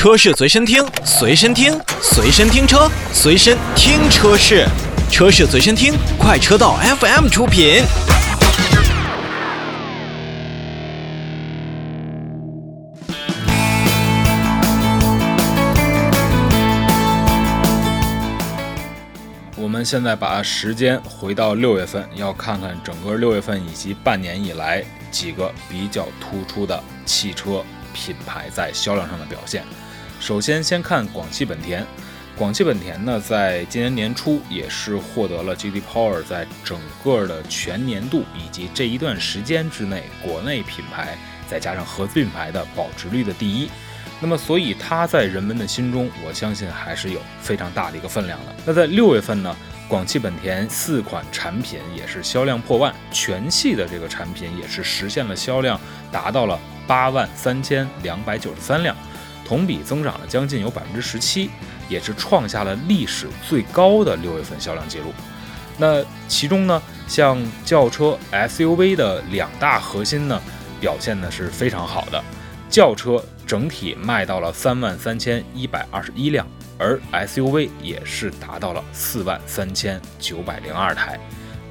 车市随身听，随身听，随身听车，随身听车市，车市随身听，快车道 FM 出品。我们现在把时间回到六月份，要看看整个六月份以及半年以来几个比较突出的汽车品牌在销量上的表现。首先，先看广汽本田。广汽本田呢，在今年年初也是获得了 GD Power 在整个的全年度以及这一段时间之内国内品牌再加上合资品牌的保值率的第一。那么，所以它在人们的心中，我相信还是有非常大的一个分量的。那在六月份呢，广汽本田四款产品也是销量破万，全系的这个产品也是实现了销量达到了八万三千两百九十三辆，同比增长了将近有百分之十七，也是创下了历史最高的六月份销量记录。那其中呢，像轿车、SUV 的两大核心呢，表现呢是非常好的，轿车。整体卖到了三万三千一百二十一辆，而 SUV 也是达到了四万三千九百零二台。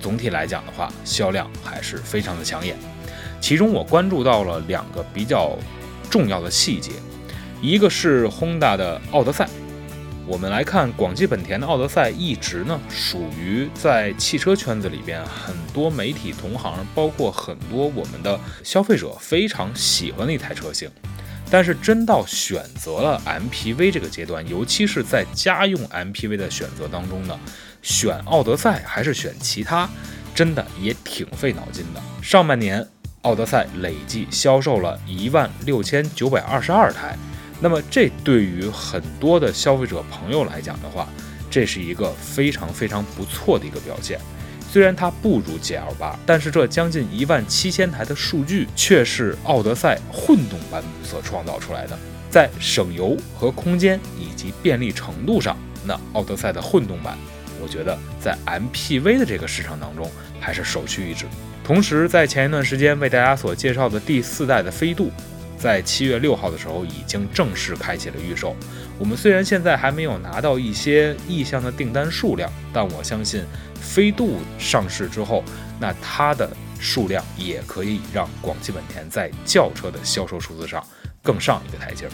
总体来讲的话，销量还是非常的抢眼。其中我关注到了两个比较重要的细节，一个是 Honda 的奥德赛。我们来看广汽本田的奥德赛，一直呢属于在汽车圈子里边很多媒体同行，包括很多我们的消费者非常喜欢的一台车型。但是真到选择了 MPV 这个阶段，尤其是在家用 MPV 的选择当中呢，选奥德赛还是选其他，真的也挺费脑筋的。上半年奥德赛累计销售了一万六千九百二十二台，那么这对于很多的消费者朋友来讲的话，这是一个非常非常不错的一个表现。虽然它不如 GL 八，但是这将近一万七千台的数据却是奥德赛混动版本所创造出来的。在省油和空间以及便利程度上，那奥德赛的混动版，我觉得在 MPV 的这个市场当中还是首屈一指。同时，在前一段时间为大家所介绍的第四代的飞度。在七月六号的时候，已经正式开启了预售。我们虽然现在还没有拿到一些意向的订单数量，但我相信飞度上市之后，那它的数量也可以让广汽本田在轿车的销售数字上更上一个台阶。